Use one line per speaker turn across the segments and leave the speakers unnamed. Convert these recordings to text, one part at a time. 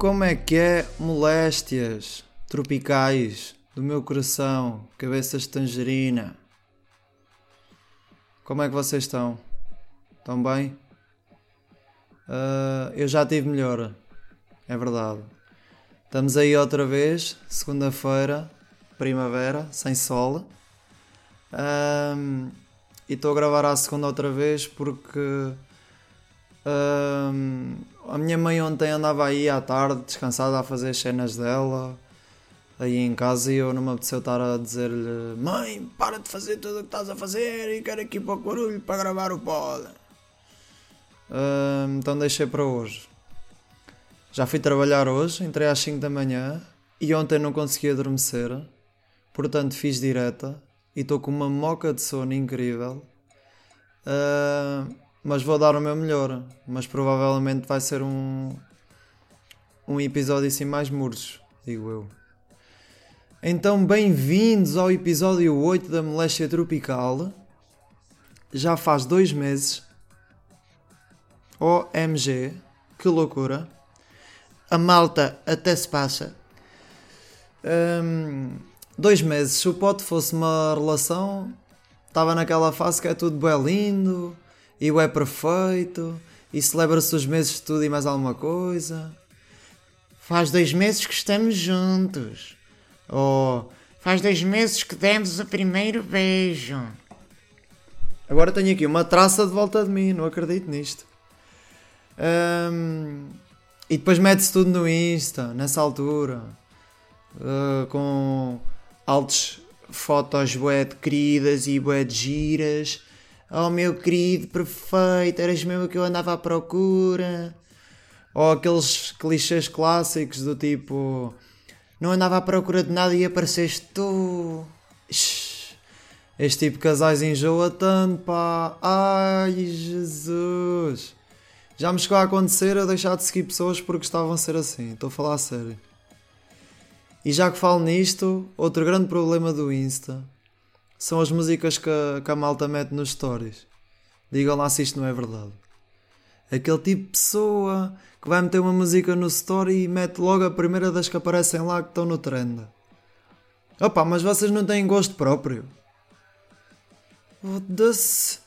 Como é que é moléstias tropicais do meu coração, cabeças de tangerina? Como é que vocês estão? Estão bem? Uh, eu já tive melhor, é verdade. Estamos aí outra vez, segunda-feira, primavera, sem sol. Um, e estou a gravar à segunda outra vez porque um, a minha mãe ontem andava aí à tarde, descansada, a fazer as cenas dela aí em casa e eu não me apeteceu estar a dizer-lhe Mãe, para de fazer tudo o que estás a fazer e quero aqui para o barulho para gravar o pod. Um, então deixei para hoje. Já fui trabalhar hoje, entrei às 5 da manhã e ontem não consegui adormecer, portanto fiz direta e estou com uma moca de sono incrível. Uh, mas vou dar o meu melhor. Mas provavelmente vai ser um, um episódio assim mais murcho, digo eu. Então, bem-vindos ao episódio 8 da Moléstia Tropical. Já faz dois meses. OMG, que loucura. A malta até se passa. Um, dois meses. Se o pote fosse uma relação, estava naquela fase que é tudo bem lindo e o é perfeito e celebra-se os meses de tudo e mais alguma coisa. Faz dois meses que estamos juntos. Oh, faz dois meses que demos o primeiro beijo. Agora tenho aqui uma traça de volta de mim, não acredito nisto. Um, e depois mete-se tudo no Insta, nessa altura, uh, com altos fotos bué de queridas e bué de giras Oh meu querido, perfeito, eras mesmo que eu andava à procura. Ou aqueles clichês clássicos do tipo Não andava à procura de nada e apareceste tu. Este tipo de casais enjoa tanto, pá. Ai, Jesus. Já me chegou a acontecer eu deixar de seguir pessoas porque estavam a ser assim. Estou a falar a sério. E já que falo nisto, outro grande problema do Insta são as músicas que a, que a malta mete nos stories. Digam lá se isto não é verdade. Aquele tipo de pessoa que vai meter uma música no story e mete logo a primeira das que aparecem lá que estão no trend. Opa, mas vocês não têm gosto próprio. Foda-se.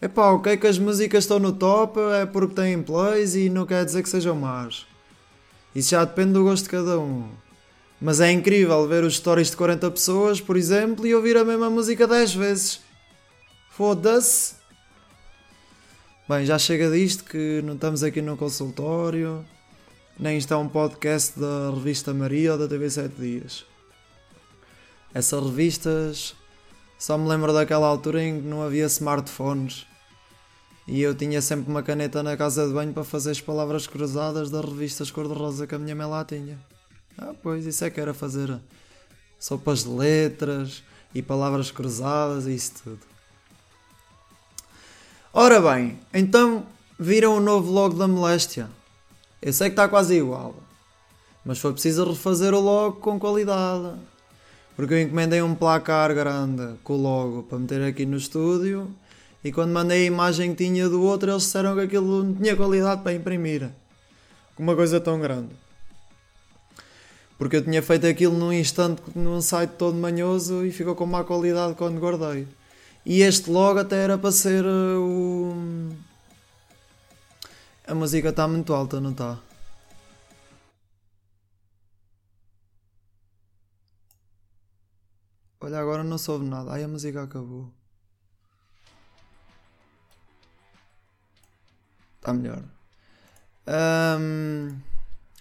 Epá, ok que as músicas estão no top é porque têm plays e não quer dizer que sejam más. Isso já depende do gosto de cada um. Mas é incrível ver os stories de 40 pessoas, por exemplo, e ouvir a mesma música 10 vezes. Foda-se. Bem, já chega disto que não estamos aqui no consultório, nem isto é um podcast da revista Maria ou da TV 7 Dias. Essas revistas só me lembro daquela altura em que não havia smartphones e eu tinha sempre uma caneta na casa de banho para fazer as palavras cruzadas das revistas cor-de-rosa que a minha mãe lá tinha. Ah, pois, isso é que era fazer sopas de letras e palavras cruzadas e isso tudo. Ora bem, então viram o novo logo da moléstia. Eu sei que está quase igual, mas foi preciso refazer o logo com qualidade. Porque eu encomendei um placar grande com o logo para meter aqui no estúdio e quando mandei a imagem que tinha do outro eles disseram que aquilo não tinha qualidade para imprimir. Uma coisa tão grande. Porque eu tinha feito aquilo num instante num site todo manhoso e ficou com má qualidade quando guardei. E este logo até era para ser uh, o. A música está muito alta, não está? Olha, agora não soube nada. Ai, a música acabou. Está melhor. Um,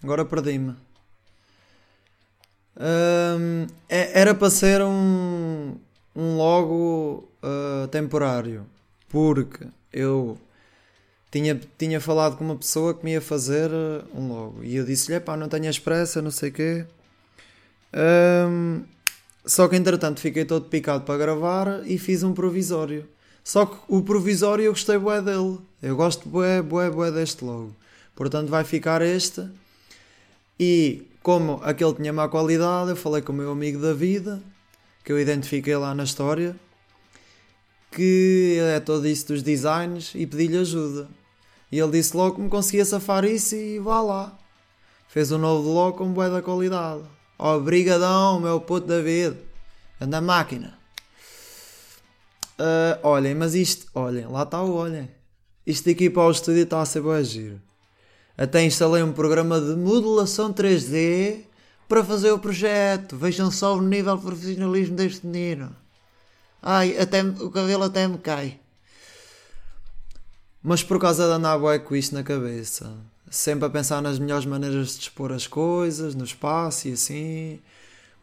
agora perdi-me. Um, era para ser um, um logo uh, temporário, porque eu tinha, tinha falado com uma pessoa que me ia fazer ah, um logo e eu disse-lhe: pá, não tenho pressa, não sei o quê. Um, só que entretanto fiquei todo picado para gravar e fiz um provisório. Só que o provisório eu gostei bué dele. Eu gosto bué, bué, bué deste logo. Portanto vai ficar este. E como aquele tinha má qualidade, eu falei com o meu amigo David, que eu identifiquei lá na história, que é todo isso dos designs, e pedi-lhe ajuda. E ele disse logo que me conseguia safar isso e vá lá. fez um novo logo com boa da qualidade. Obrigadão, meu puto David. Anda máquina. Uh, olhem, mas isto, olhem, lá está o olhem. Isto aqui para o estúdio está a ser boa giro. Até instalei um programa de modelação 3D para fazer o projeto. Vejam só o nível de profissionalismo deste menino. Ai, até, o cabelo até me cai. Mas por causa de andar bué com isto na cabeça. Sempre a pensar nas melhores maneiras de expor as coisas, no espaço e assim.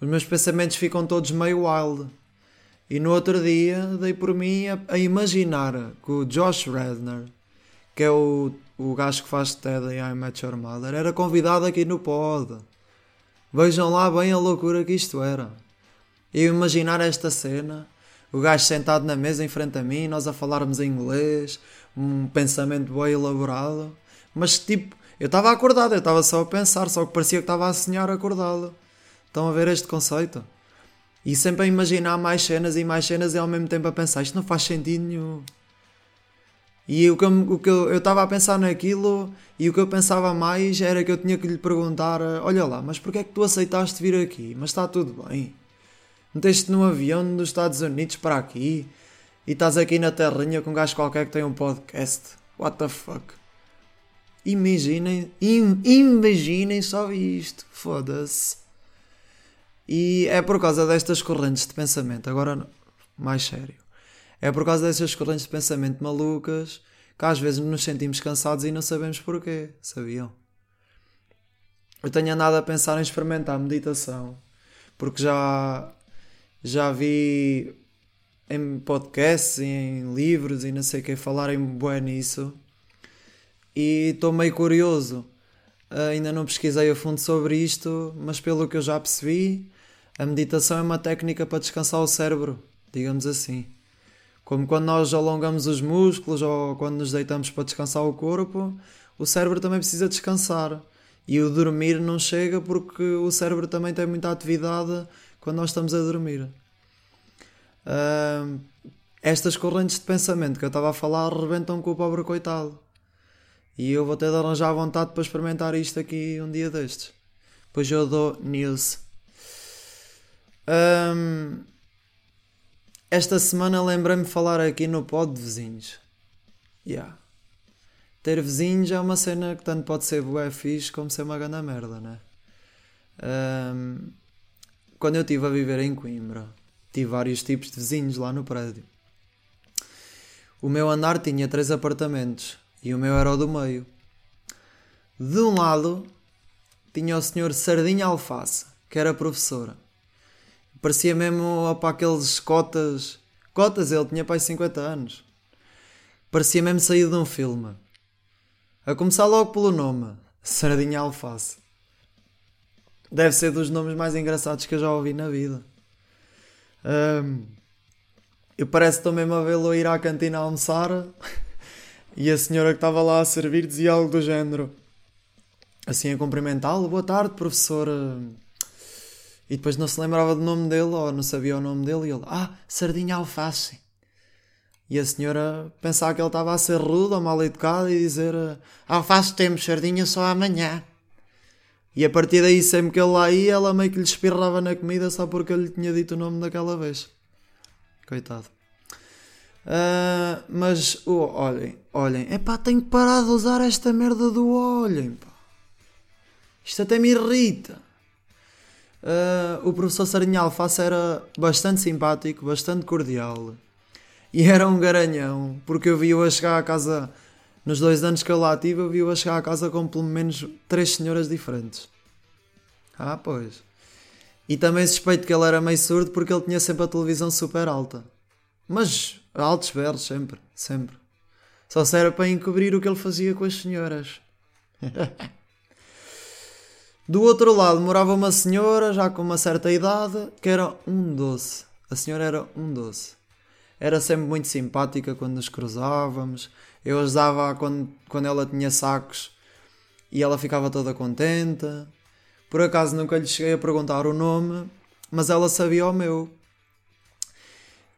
Os meus pensamentos ficam todos meio wild. E no outro dia dei por mim a, a imaginar que o Josh Redner, que é o, o gajo que faz TED em I Met Your Mother, era convidado aqui no pod. Vejam lá bem a loucura que isto era. Eu imaginar esta cena, o gajo sentado na mesa em frente a mim, nós a falarmos em inglês, um pensamento bem elaborado, mas tipo, eu estava acordado, eu estava só a pensar, só que parecia que estava a sonhar acordado. Estão a ver este conceito? E sempre a imaginar mais cenas e mais cenas e ao mesmo tempo a pensar, isto não faz sentido nenhum. E o que, eu, o que eu estava a pensar naquilo e o que eu pensava mais era que eu tinha que lhe perguntar: Olha lá, mas porquê é que tu aceitaste vir aqui? Mas está tudo bem. Meteste num avião dos Estados Unidos para aqui e estás aqui na terrinha com um gajo qualquer que tem um podcast. What the fuck? Imaginem, im, imaginem só isto. Foda-se. E é por causa destas correntes de pensamento, agora mais sério. É por causa dessas correntes de pensamento malucas que às vezes nos sentimos cansados e não sabemos porquê. Sabiam? Eu tenho andado a pensar em experimentar meditação porque já, já vi em podcasts em livros e não sei o que falarem bem nisso e estou meio curioso. ainda não pesquisei a fundo sobre isto, mas pelo que eu já percebi, a meditação é uma técnica para descansar o cérebro, digamos assim. Como quando nós alongamos os músculos ou quando nos deitamos para descansar o corpo, o cérebro também precisa descansar. E o dormir não chega porque o cérebro também tem muita atividade quando nós estamos a dormir. Uh, estas correntes de pensamento que eu estava a falar rebentam com o pobre coitado. E eu vou ter de arranjar vontade para experimentar isto aqui um dia destes. Pois eu dou news. Um, esta semana lembrei-me de falar aqui no pod de vizinhos. Yeah. Ter vizinhos é uma cena que tanto pode ser bué fixe como ser uma grande merda, né? Um, quando eu estive a viver em Coimbra, tive vários tipos de vizinhos lá no prédio. O meu andar tinha três apartamentos e o meu era o do meio. De um lado tinha o senhor Sardinha Alface, que era professora. Parecia mesmo para aqueles cotas. Cotas, ele tinha pai 50 anos. Parecia mesmo saído de um filme. A começar logo pelo nome: Sardinha Alface. Deve ser dos nomes mais engraçados que eu já ouvi na vida. Um, eu parece estou mesmo a vê-lo ir à cantina almoçar e a senhora que estava lá a servir dizia algo do género. Assim a cumprimentá-lo: Boa tarde, professor. E depois não se lembrava do nome dele, ou não sabia o nome dele, e ele, ah, sardinha alface. E a senhora pensava que ele estava a ser rude ou mal educado e dizer, alface temos, sardinha só amanhã. E a partir daí, sempre que ele lá ia, ela meio que lhe espirrava na comida só porque eu lhe tinha dito o nome daquela vez. Coitado. Uh, mas, oh, olhem, olhem, é pá, tenho que parar de usar esta merda do olhem, pá. Isto até me irrita. Uh, o professor Sarinha Alface era bastante simpático, bastante cordial. E era um garanhão, porque eu vi-o a chegar à casa, nos dois anos que eu lá tive, eu vi-o a chegar à casa com pelo menos três senhoras diferentes. Ah, pois. E também suspeito que ele era meio surdo porque ele tinha sempre a televisão super alta. Mas altos berros, sempre, sempre. Só serve para encobrir o que ele fazia com as senhoras. Do outro lado morava uma senhora, já com uma certa idade, que era um doce. A senhora era um doce. Era sempre muito simpática quando nos cruzávamos. Eu ajudava quando, quando ela tinha sacos e ela ficava toda contente. Por acaso nunca lhe cheguei a perguntar o nome, mas ela sabia o meu.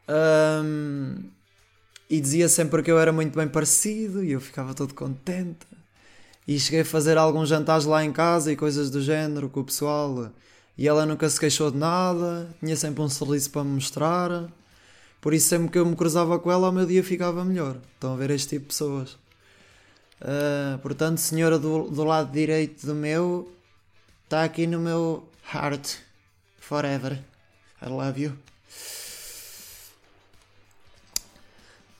Um, e dizia sempre que eu era muito bem parecido e eu ficava todo contente. E cheguei a fazer alguns jantares lá em casa e coisas do género com o pessoal. E ela nunca se queixou de nada, tinha sempre um sorriso para me mostrar. Por isso, sempre que eu me cruzava com ela, o meu dia ficava melhor. Estão a ver este tipo de pessoas. Uh, portanto, senhora do, do lado direito do meu, está aqui no meu heart forever. I love you.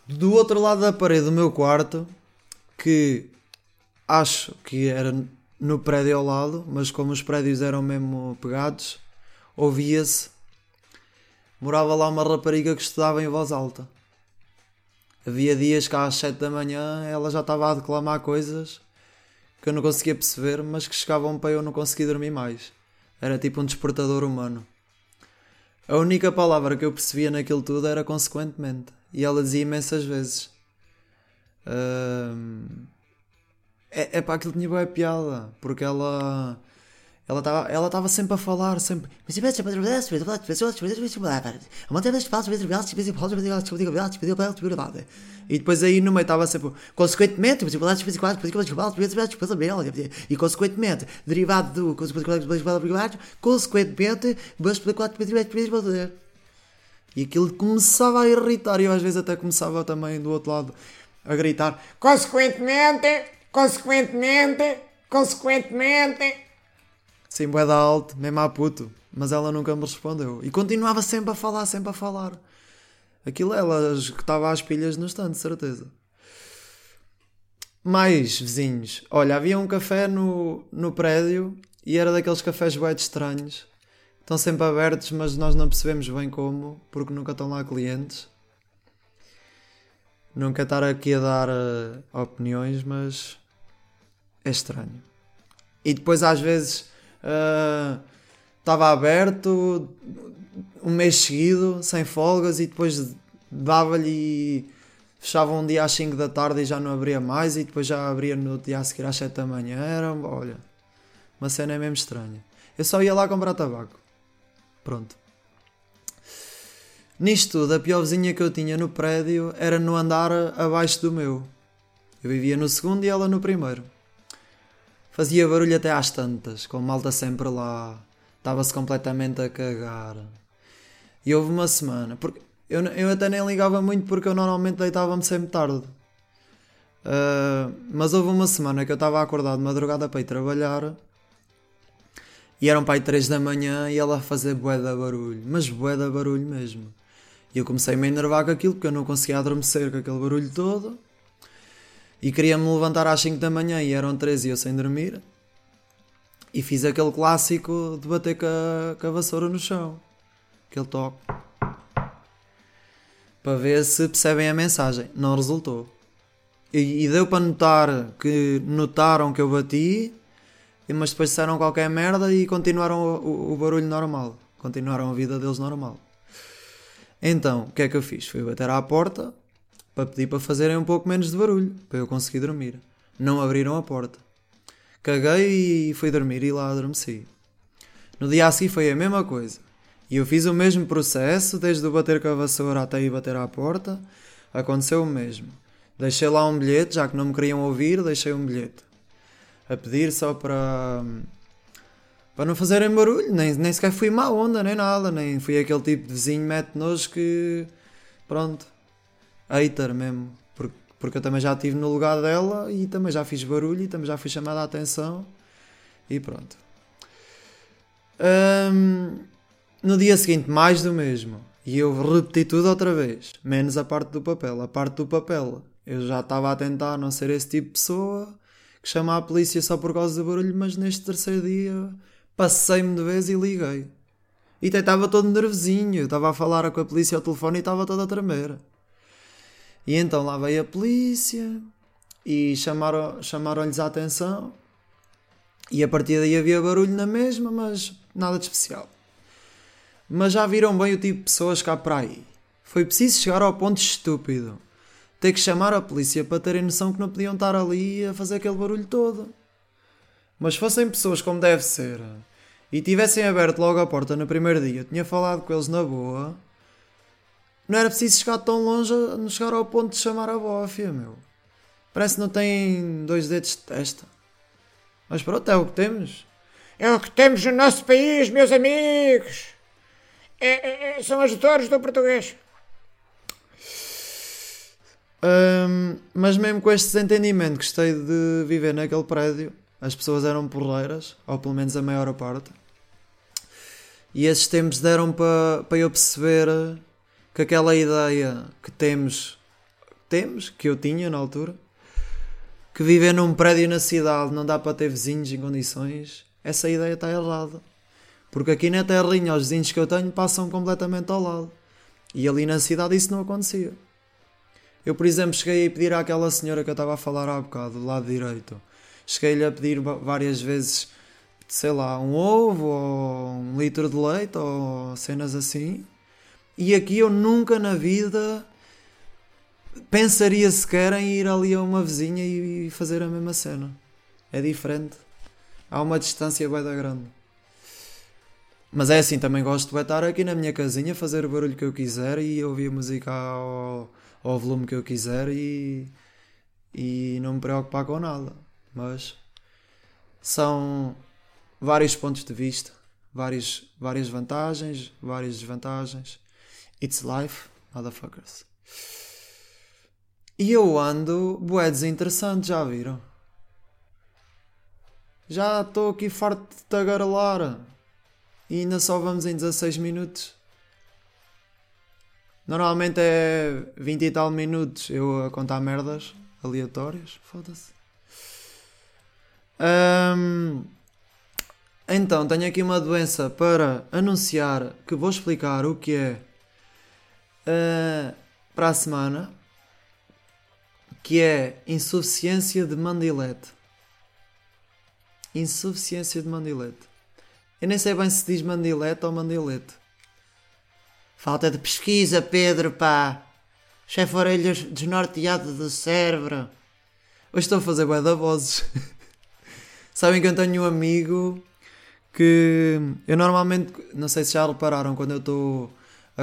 Do outro lado da parede do meu quarto, que acho que era no prédio ao lado, mas como os prédios eram mesmo pegados, ouvia-se. Morava lá uma rapariga que estudava em voz alta. Havia dias que às 7 da manhã ela já estava a declamar coisas que eu não conseguia perceber, mas que chegavam para eu não conseguir dormir mais. Era tipo um despertador humano. A única palavra que eu percebia naquilo tudo era consequentemente. E ela dizia imensas vezes. Uh, é, é para aquilo tinha boa piada, porque ela ela estava ela estava sempre a falar, sempre. E depois aí no meio estava sempre. Consequentemente, e consequentemente, derivado do. Consequentemente, e aquilo começava a irritar, e eu às vezes até começava também do outro lado a gritar: Consequentemente consequentemente, consequentemente. Sim, boeda alto, mesmo a puto. Mas ela nunca me respondeu. E continuava sempre a falar, sempre a falar. Aquilo ela estava às pilhas no stand, certeza. Mais vizinhos. Olha, havia um café no, no prédio e era daqueles cafés bué estranhos. Estão sempre abertos, mas nós não percebemos bem como, porque nunca estão lá clientes. Quero estar aqui a dar uh, opiniões, mas é estranho. E depois às vezes uh, estava aberto um mês seguido, sem folgas, e depois dava-lhe fechava um dia às 5 da tarde e já não abria mais, e depois já abria no dia a seguir às 7 da manhã. Era, olha, uma cena é mesmo estranha. Eu só ia lá comprar tabaco. Pronto. Nisto tudo, a pior vizinha que eu tinha no prédio era no andar abaixo do meu. Eu vivia no segundo e ela no primeiro. Fazia barulho até às tantas, com malta sempre lá. Estava-se completamente a cagar. E houve uma semana, porque eu, eu até nem ligava muito porque eu normalmente deitava-me sempre tarde. Uh, mas houve uma semana que eu estava acordado de madrugada para ir trabalhar e eram para aí 3 da manhã e ela a fazer bué de barulho, mas bué de barulho mesmo. E eu comecei a me enervar com aquilo porque eu não conseguia adormecer com aquele barulho todo. E queria-me levantar às 5 da manhã e eram 3 e eu sem dormir. E fiz aquele clássico de bater com a, com a vassoura no chão. Aquele toque. Para ver se percebem a mensagem. Não resultou. E, e deu para notar que notaram que eu bati, mas depois disseram qualquer merda e continuaram o, o, o barulho normal. Continuaram a vida deles normal. Então, o que é que eu fiz? Fui bater à porta para pedir para fazerem um pouco menos de barulho, para eu conseguir dormir. Não abriram a porta. Caguei e fui dormir e lá adormeci. No dia a seguir foi a mesma coisa. E eu fiz o mesmo processo, desde o bater com a vassoura até ir bater à porta. Aconteceu o mesmo. Deixei lá um bilhete, já que não me queriam ouvir, deixei um bilhete. A pedir só para para não fazerem barulho, nem, nem sequer fui má onda, nem nada, nem fui aquele tipo de vizinho mete nojo que pronto, hater mesmo, porque, porque eu também já estive no lugar dela e também já fiz barulho e também já fui chamada a atenção e pronto. Um, no dia seguinte, mais do mesmo. E eu repeti tudo outra vez, menos a parte do papel. A parte do papel, eu já estava a tentar não ser esse tipo de pessoa que chama a polícia só por causa do barulho, mas neste terceiro dia Passei-me de vez e liguei. E até estava todo nervosinho. Estava a falar com a polícia ao telefone e estava toda a tremer. E então lá veio a polícia e chamaram-lhes chamaram a atenção. E a partir daí havia barulho na mesma, mas nada de especial. Mas já viram bem o tipo de pessoas cá para aí. Foi preciso chegar ao ponto estúpido. Ter que chamar a polícia para terem noção que não podiam estar ali a fazer aquele barulho todo. Mas fossem pessoas como deve ser, e tivessem aberto logo a porta no primeiro dia, eu tinha falado com eles na boa, não era preciso chegar tão longe a chegar ao ponto de chamar a bófia, meu. Parece que não tem dois dedos de testa. Mas pronto, é o que temos.
É o que temos no nosso país, meus amigos. É, é, é são as dores do português.
Um, mas mesmo com este desentendimento, gostei de viver naquele prédio. As pessoas eram porreiras, ou pelo menos a maior parte. E esses tempos deram para pa eu perceber que aquela ideia que temos, temos, que eu tinha na altura, que viver num prédio na cidade não dá para ter vizinhos em condições, essa ideia está errada. Porque aqui na terrinha os vizinhos que eu tenho passam completamente ao lado. E ali na cidade isso não acontecia. Eu, por exemplo, cheguei a pedir àquela senhora que eu estava a falar há bocado, do lado direito. Cheguei-lhe a pedir várias vezes, sei lá, um ovo ou um litro de leite ou cenas assim. E aqui eu nunca na vida pensaria sequer em ir ali a uma vizinha e fazer a mesma cena. É diferente. Há uma distância bem da grande. Mas é assim, também gosto de estar aqui na minha casinha, fazer o barulho que eu quiser e ouvir música ao, ao volume que eu quiser e, e não me preocupar com nada. Mas são vários pontos de vista, várias, várias vantagens, várias desvantagens. It's life, motherfuckers. E eu ando bué desinteressante, já viram? Já estou aqui farto de tagarelar. E ainda só vamos em 16 minutos. Normalmente é 20 e tal minutos eu a contar merdas aleatórias. Foda-se. Um, então, tenho aqui uma doença para anunciar que vou explicar o que é uh, para a semana que é insuficiência de mandilete. Insuficiência de mandilete. Eu nem sei bem se diz mandilete ou mandilete.
Falta de pesquisa, Pedro, pá. Chefe orelhas desnorteado do cérebro.
Hoje estou a fazer bué da vozes. Sabem que eu tenho um amigo que eu normalmente, não sei se já repararam, quando eu estou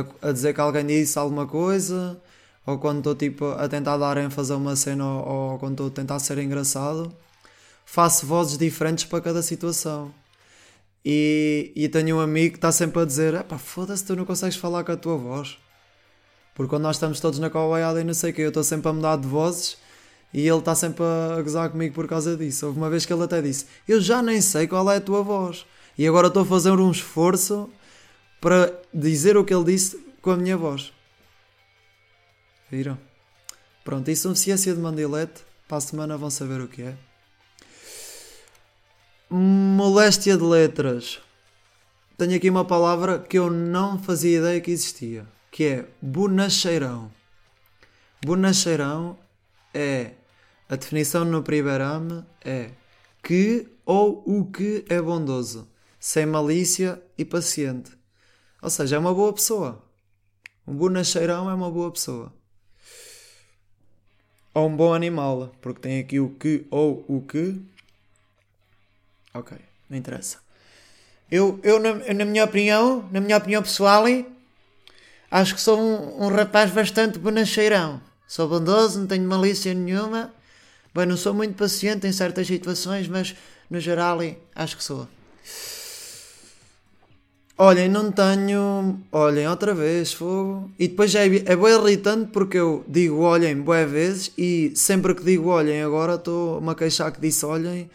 a, a dizer que alguém disse alguma coisa ou quando estou tipo a tentar dar ênfase a uma cena ou, ou quando estou a tentar ser engraçado, faço vozes diferentes para cada situação. E, e tenho um amigo que está sempre a dizer: pá, foda-se, tu não consegues falar com a tua voz. Porque quando nós estamos todos na covaiada e não sei o que, eu estou sempre a mudar de vozes e ele está sempre a gozar comigo por causa disso. Houve uma vez que ele até disse: Eu já nem sei qual é a tua voz. E agora estou a fazer um esforço para dizer o que ele disse com a minha voz. Viram? Pronto, insuficiência de mandilete. Para a semana vão saber o que é. Moléstia de letras. Tenho aqui uma palavra que eu não fazia ideia que existia, que é bonacheirão. Bonacheirão é a definição no primeirame é que ou o que é bondoso, sem malícia e paciente. Ou seja, é uma boa pessoa. Um bonacheirão é uma boa pessoa ou um bom animal, porque tem aqui o que ou o que. Ok, não interessa.
Eu, eu na, na minha opinião, na minha opinião pessoal, acho que sou um, um rapaz bastante bonacheirão. Sou bondoso, não tenho malícia nenhuma. Bem, não sou muito paciente em certas situações, mas no geral acho que sou.
Olhem, não tenho. Olhem, outra vez, fogo. E depois é, é bem irritante porque eu digo olhem boé vezes e sempre que digo olhem agora estou-me a queixar que disse olhem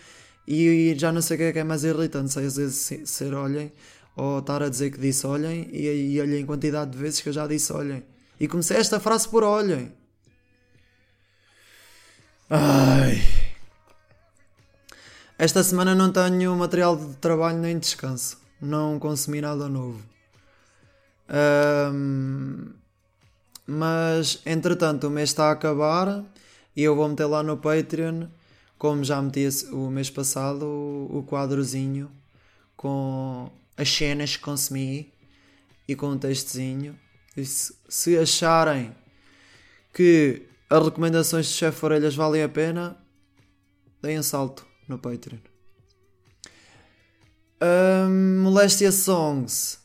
e já não sei o que é que é mais irritante. Sei às vezes ser olhem ou estar a dizer que disse olhem e, e olhem em quantidade de vezes que eu já disse olhem. E comecei esta frase por olhem. Ai. Esta semana não tenho material de trabalho nem descanso não consumi nada novo. Um, mas entretanto o mês está a acabar e eu vou meter lá no Patreon, como já meti o mês passado, o, o quadrozinho com as cenas que consumi e com um textozinho. E se, se acharem que as recomendações de Chef Orelhas valem a pena, deem um salto no Patreon. Um, Molestia Songs,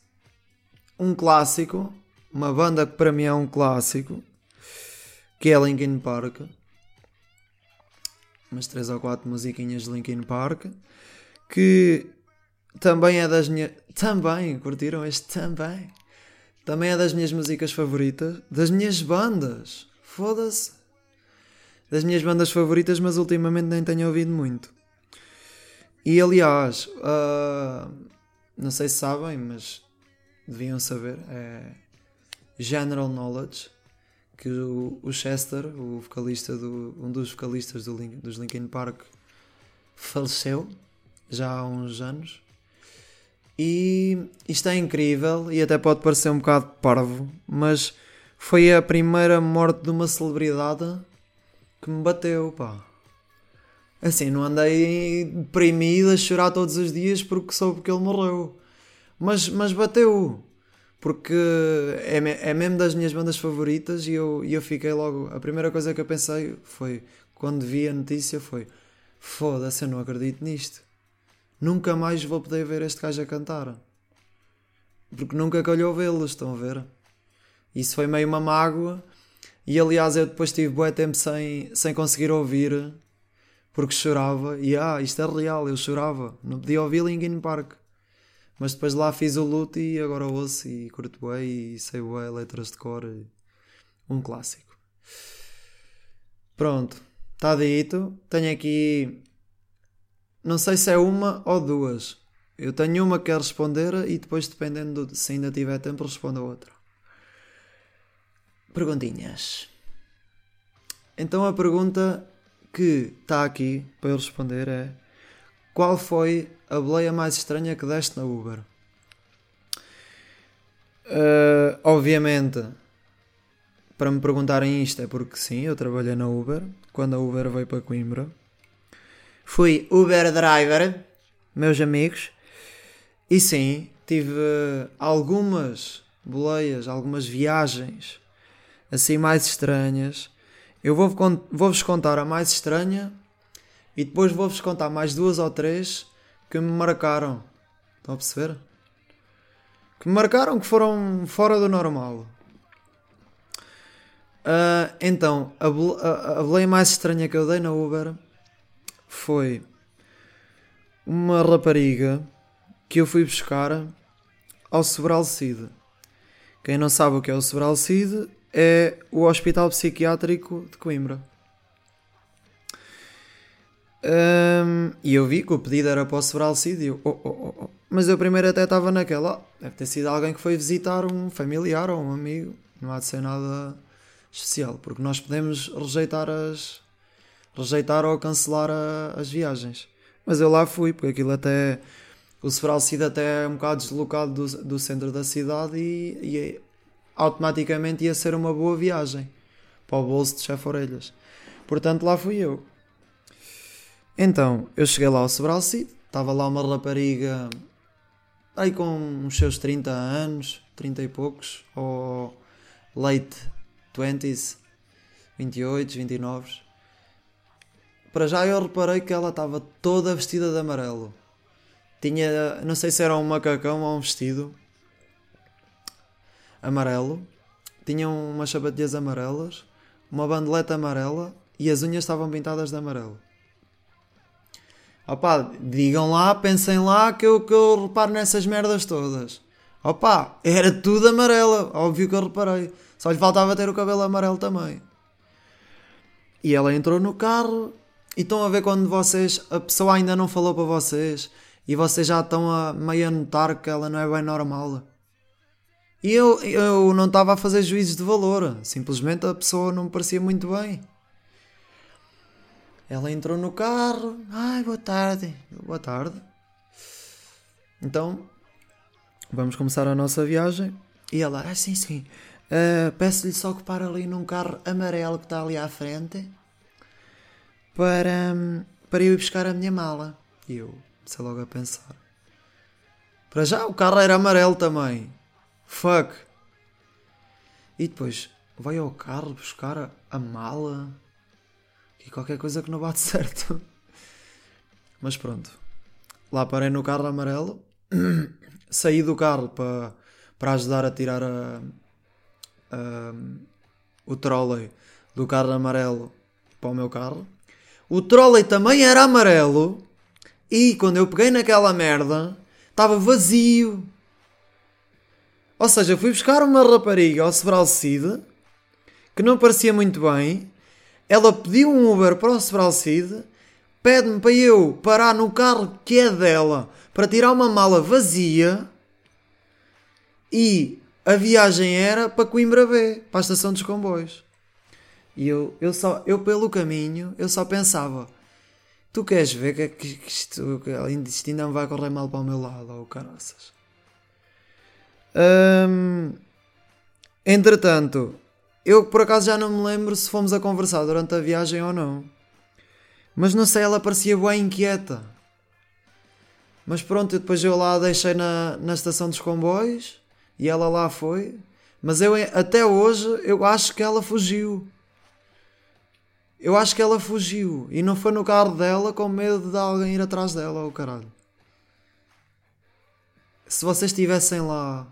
um clássico, uma banda que para mim é um clássico, que é Linkin Park. umas 3 ou 4 musiquinhas de Linkin Park, que também é das minhas. Também, curtiram este também? Também é das minhas músicas favoritas, das minhas bandas. Foda-se. Das minhas bandas favoritas, mas ultimamente nem tenho ouvido muito. E aliás, uh, não sei se sabem, mas deviam saber, é General Knowledge que o, o Chester, o vocalista do, um dos vocalistas do dos Linkin Park, faleceu já há uns anos. E isto é incrível e até pode parecer um bocado parvo, mas foi a primeira morte de uma celebridade que me bateu, pá. Assim, não andei deprimido a chorar todos os dias porque soube que ele morreu. Mas, mas bateu porque é, é mesmo das minhas bandas favoritas e eu, e eu fiquei logo. A primeira coisa que eu pensei foi, quando vi a notícia, foi: foda-se, eu não acredito nisto. Nunca mais vou poder ver este gajo a cantar. Porque nunca calhou vê-los, estão a ver? Isso foi meio uma mágoa. E aliás, eu depois tive bué tempo sem, sem conseguir ouvir porque chorava. E ah, isto é real, eu chorava. Não podia ouvir Linkin Park. Mas depois lá fiz o luto e agora ouço e curto bem e sei bem letras de cor. Um clássico. Pronto, está dito. Tenho aqui. Não sei se é uma ou duas. Eu tenho uma que quero responder e depois, dependendo de se ainda tiver tempo, respondo a outra. Perguntinhas. Então a pergunta que está aqui para eu responder é: Qual foi a boleia mais estranha que deste na Uber? Uh, obviamente, para me perguntarem isto é porque sim, eu trabalhei na Uber quando a Uber veio para Coimbra. Fui Uber driver, meus amigos, e sim, tive algumas boleias, algumas viagens assim mais estranhas. Eu vou-vos vou contar a mais estranha e depois vou-vos contar mais duas ou três que me marcaram. Estão a perceber? Que me marcaram, que foram fora do normal. Uh, então, a, a, a boleia mais estranha que eu dei na Uber foi uma rapariga que eu fui buscar ao Sobral Cid. Quem não sabe o que é o Sobral Cid é o Hospital Psiquiátrico de Coimbra. Um, e eu vi que o pedido era para o Sobralcídio. Oh, oh, oh, oh. Mas eu primeiro até estava naquela. Oh, deve ter sido alguém que foi visitar um familiar ou um amigo. Não há de ser nada especial. Porque nós podemos rejeitar as. rejeitar ou cancelar a, as viagens. Mas eu lá fui, porque aquilo até. O Sobralcídio até é um bocado deslocado do, do centro da cidade e, e automaticamente ia ser uma boa viagem para o bolso de chefe orelhas. Portanto, lá fui eu. Então, eu cheguei lá ao Sobral Cid, estava lá uma rapariga aí com os seus 30 anos, 30 e poucos, ou late 20s, 28, 29. Para já eu reparei que ela estava toda vestida de amarelo. Tinha, não sei se era um macacão ou um vestido amarelo. Tinha umas sapatilhas amarelas, uma bandeleta amarela e as unhas estavam pintadas de amarelo. Opá, digam lá, pensem lá que eu, que eu reparo nessas merdas todas. Opá, era tudo amarela, óbvio que eu reparei. Só lhe faltava ter o cabelo amarelo também. E ela entrou no carro e estão a ver quando vocês, a pessoa ainda não falou para vocês e vocês já estão a meio a notar que ela não é bem normal. E eu, eu não estava a fazer juízes de valor, simplesmente a pessoa não me parecia muito bem. Ela entrou no carro. Ai, boa tarde. Boa tarde. Então, vamos começar a nossa viagem. E ela, ah, sim, sim. Uh, Peço-lhe só que para ali num carro amarelo que está ali à frente para, para eu ir buscar a minha mala. E eu comecei logo a pensar. Para já o carro era amarelo também. Fuck. E depois, vai ao carro buscar a, mala e qualquer coisa que não bate certo. Mas pronto. Lá parei no carro amarelo. Saí do carro para, para ajudar a tirar a, a, o trolley do carro amarelo para o meu carro. o trolley também era amarelo e quando eu peguei naquela merda estava vazio. Ou seja, fui buscar uma rapariga ao Sebral Cid que não parecia muito bem. Ela pediu um Uber para o Sebral Cid, pede-me para eu parar no carro que é dela para tirar uma mala vazia e a viagem era para Coimbra B, para a estação dos comboios. E eu, eu, só, eu pelo caminho, eu só pensava: tu queres ver que, que isto, isto ainda vai correr mal para o meu lado, ou oh, caraças. Entretanto, eu por acaso já não me lembro se fomos a conversar durante a viagem ou não. Mas não sei, ela parecia bem inquieta. Mas pronto, depois eu lá deixei na, na estação dos comboios e ela lá foi. Mas eu até hoje eu acho que ela fugiu. Eu acho que ela fugiu e não foi no carro dela com medo de alguém ir atrás dela, o oh caralho. Se vocês estivessem lá.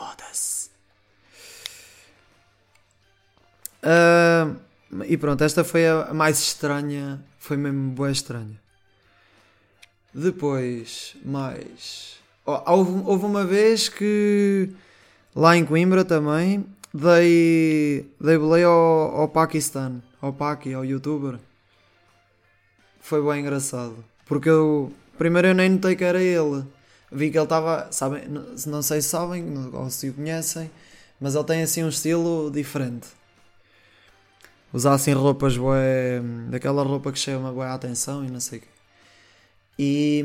Foda-se. Uh, e pronto, esta foi a mais estranha. Foi mesmo boa estranha. Depois, mais. Oh, houve, houve uma vez que lá em Coimbra também dei, dei boleia ao, ao Paquistão, ao Paki, ao youtuber. Foi bem engraçado. Porque eu. Primeiro eu nem notei que era ele. Vi que ele estava. Sabem, não sei se sabem ou se o conhecem, mas ele tem assim um estilo diferente. Usar assim roupas bué. daquela roupa que chama boa atenção e não sei o quê. E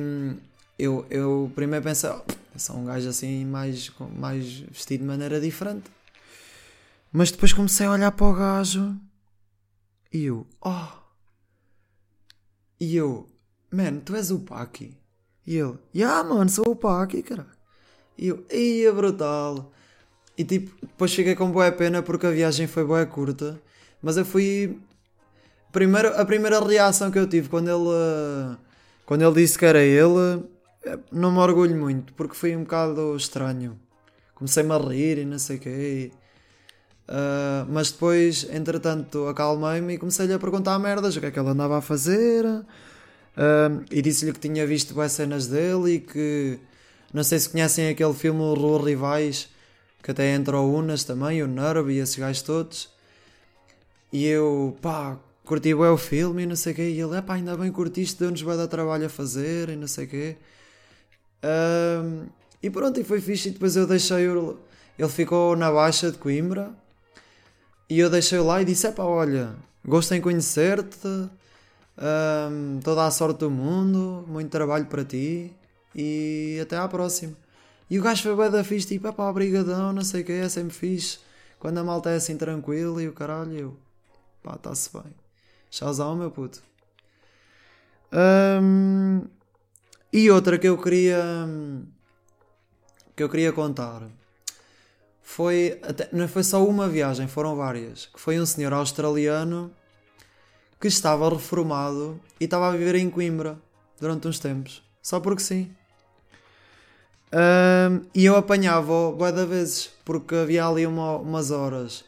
eu, eu primeiro pensei, oh, é só um gajo assim mais, mais vestido de maneira diferente. Mas depois comecei a olhar para o gajo e eu, oh. E eu, man, tu és o Paki. E ele, yeah, mano, sou o Paki, cara. E eu, ia brutal. E tipo, depois cheguei com boa pena porque a viagem foi boa curta. Mas eu fui. Primeiro, a primeira reação que eu tive quando ele. Quando ele disse que era ele, não me orgulho muito, porque foi um bocado estranho. Comecei-me a rir e não sei o quê. Uh, mas depois, entretanto, acalmei-me e comecei-lhe a perguntar merdas, o que é que ele andava a fazer. E disse-lhe que tinha visto boas cenas dele e que não sei se conhecem aquele filme Rua Rivais, que até entra o Unas também, o Nerve e esses gajos todos. E eu, pá, curti bem o filme e não sei o quê. E ele, pá, ainda bem curtiste, deu-nos bem dar trabalho a fazer e não sei o quê. Um, e pronto, e foi fixe. E depois eu deixei o. Ele ficou na Baixa de Coimbra. E eu deixei lá e disse: pá, olha, gosto em conhecer-te. Um, toda a sorte do mundo. Muito trabalho para ti. E até à próxima. E o gajo foi bem da fixe, tipo, pá, obrigadão, não sei o que, é sempre fixe. Quando a malta é assim tranquila e o caralho, eu, pá, está-se bem. Tchauzão, meu puto. Um, e outra que eu queria que eu queria contar foi até, não foi só uma viagem, foram várias. Que foi um senhor australiano que estava reformado e estava a viver em Coimbra durante uns tempos, só porque sim. Um, e eu apanhava-o da vezes, porque havia ali uma, umas horas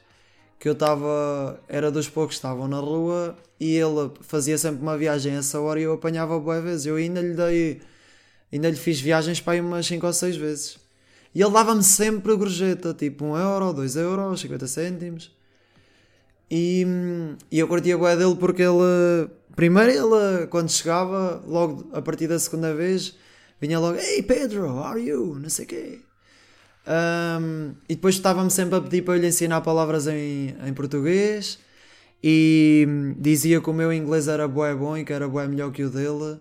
que eu estava, era dos poucos que estavam na rua e ele fazia sempre uma viagem a essa hora e eu apanhava boas vezes. Eu ainda lhe dei, ainda lhe fiz viagens para aí umas 5 ou 6 vezes. E ele dava-me sempre gorjeta, tipo 1 um euro, 2 euros, 50 cêntimos. E, e eu a dele porque ele, primeiro ele, quando chegava, logo a partir da segunda vez, vinha logo, Hey Pedro, how are you? Não sei o quê. Um, e depois estava-me sempre a pedir para eu lhe ensinar palavras em, em português e dizia que o meu inglês era bué bom e que era bué melhor que o dele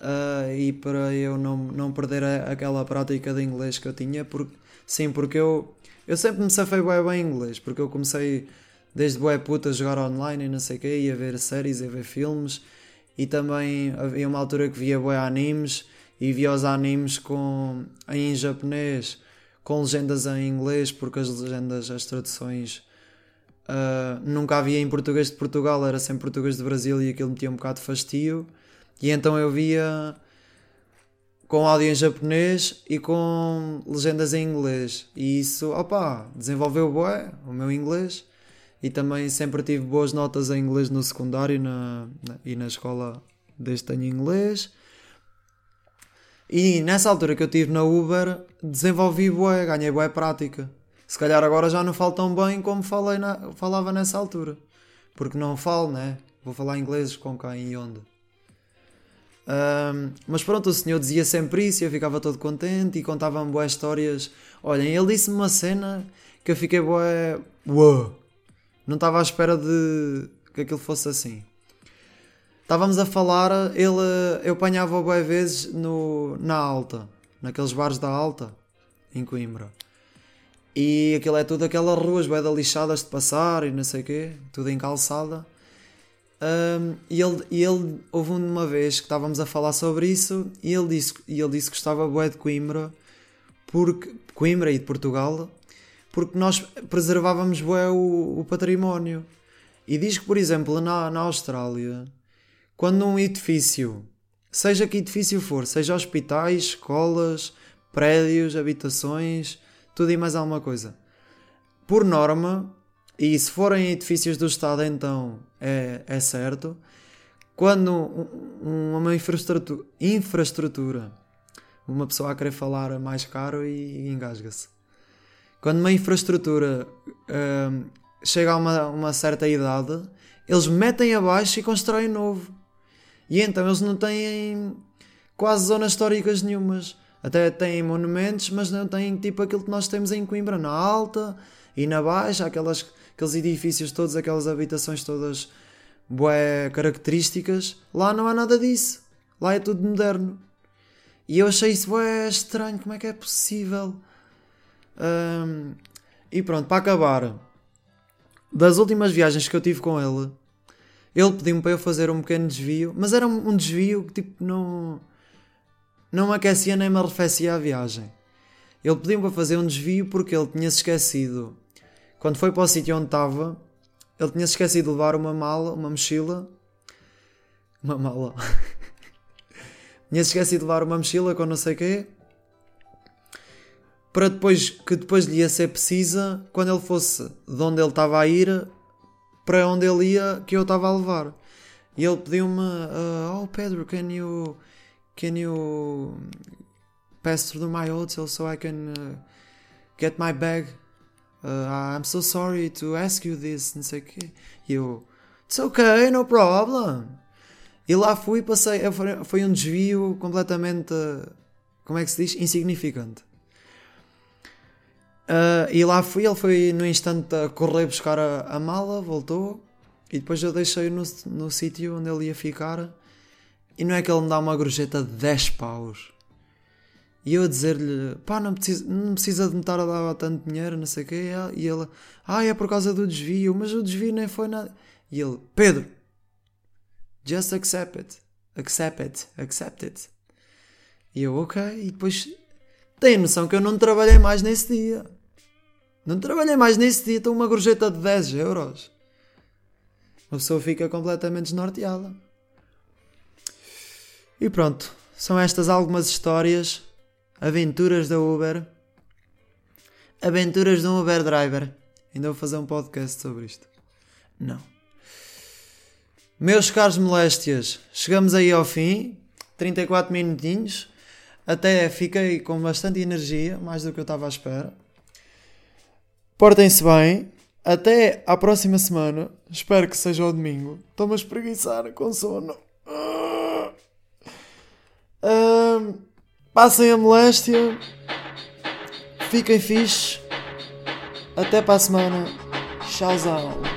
uh, e para eu não, não perder a, aquela prática de inglês que eu tinha porque, sim, porque eu, eu sempre me safei bué bem inglês porque eu comecei desde bué puta jogar online e não sei o quê e a ver séries e ver filmes e também havia uma altura que via bué animes e via os animes com, em japonês com legendas em inglês, porque as legendas, as traduções uh, nunca havia em português de Portugal, era sempre português de Brasil e aquilo metia um bocado de fastio. E então eu via com áudio em japonês e com legendas em inglês. E isso, opa, desenvolveu bué, o meu inglês. E também sempre tive boas notas em inglês no secundário na, na, e na escola desde tenho inglês. E nessa altura que eu tive na Uber, desenvolvi bué, ganhei bué prática. Se calhar agora já não falo tão bem como falei na, falava nessa altura. Porque não falo, né? Vou falar inglês com quem e onde. Um, mas pronto, o senhor dizia sempre isso e eu ficava todo contente e contava-me boas histórias. Olhem, ele disse-me uma cena que eu fiquei bué. Uou! Não estava à espera de que aquilo fosse assim. Estávamos a falar, ele, eu apanhava boas vezes no, na Alta, naqueles bares da Alta, em Coimbra. E aquilo é tudo aquelas ruas bué lixadas de passar e não sei o quê, tudo em calçada. Um, e, ele, e ele houve uma vez que estávamos a falar sobre isso e ele disse, e ele disse que gostava bué de Coimbra, porque, Coimbra e de Portugal, porque nós preservávamos bué o, o património. E diz que, por exemplo, na, na Austrália, quando um edifício, seja que edifício for, seja hospitais, escolas, prédios, habitações, tudo e mais alguma coisa, por norma, e se forem edifícios do Estado, então é, é certo. Quando uma infraestrutura, infraestrutura, uma pessoa a querer falar mais caro e, engasga-se. Quando uma infraestrutura hum, chega a uma, uma certa idade, eles metem abaixo e constroem novo. E então eles não têm quase zonas históricas nenhumas. Até têm monumentos, mas não têm tipo aquilo que nós temos em Coimbra, na Alta e na Baixa, aquelas aqueles edifícios todos, aquelas habitações todas bué características, lá não há nada disso. Lá é tudo moderno. E eu achei isso bué estranho, como é que é possível? Um, e pronto, para acabar, das últimas viagens que eu tive com ele, ele pediu-me para eu fazer um pequeno desvio, mas era um, desvio que tipo não, não me aquecia nem me arrefecia a viagem. Ele pediu-me para fazer um desvio porque ele tinha se esquecido quando foi para o sítio onde estava, ele tinha se esquecido de levar uma mala, uma mochila. Uma mala. tinha se esquecido de levar uma mochila com não sei o quê. Para depois, que depois lhe ia ser precisa, quando ele fosse de onde ele estava a ir, para onde ele ia, que eu estava a levar. E ele pediu-me: uh, Oh Pedro, can you. Can you pass through my hotel so I can uh, get my bag? uh, I'm so sorry to ask you this, não sei o. E eu, it's okay, no problem. E lá fui, passei, foi um desvio completamente, como é que se diz? Insignificante. Uh, e lá fui, ele foi no instante a correr buscar a, a mala, voltou, e depois eu deixei no, no sítio onde ele ia ficar. E não é que ele me dá uma gorjeta de 10 paus. E eu a dizer-lhe, pá, não precisa, não precisa de me estar a dar tanto dinheiro, não sei o quê. E ele, ah, é por causa do desvio, mas o desvio nem foi nada. E ele, Pedro, just accept it, accept it, accept it. E eu, ok. E depois, tem noção que eu não trabalhei mais nesse dia. Não trabalhei mais nesse dia, estou uma gorjeta de 10 euros. A pessoa fica completamente desnorteada. E pronto, são estas algumas histórias Aventuras da Uber. Aventuras de um Uber Driver. Ainda vou fazer um podcast sobre isto. Não. Meus caros moléstias, chegamos aí ao fim. 34 minutinhos. Até fiquei com bastante energia, mais do que eu estava à espera. Portem-se bem. Até à próxima semana. Espero que seja o domingo. Estou-me a espreguiçar com sono. Uh, Passem a moléstia. Fiquem fixe. Até para a semana. Tchauzão.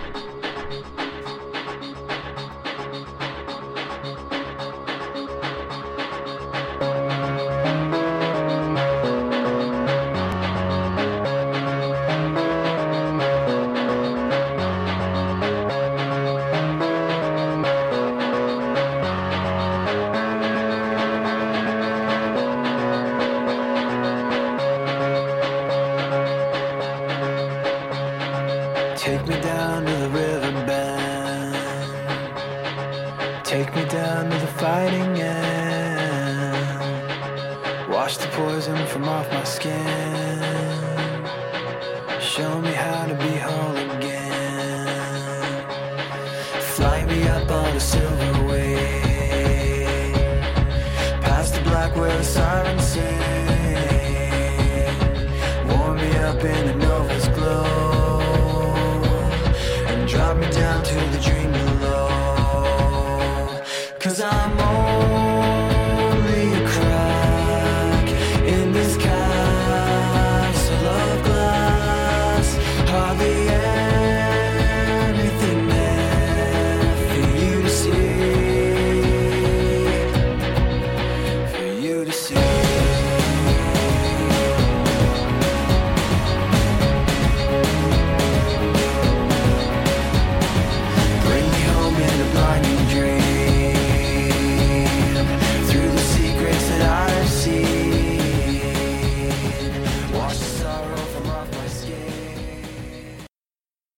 Show me how to be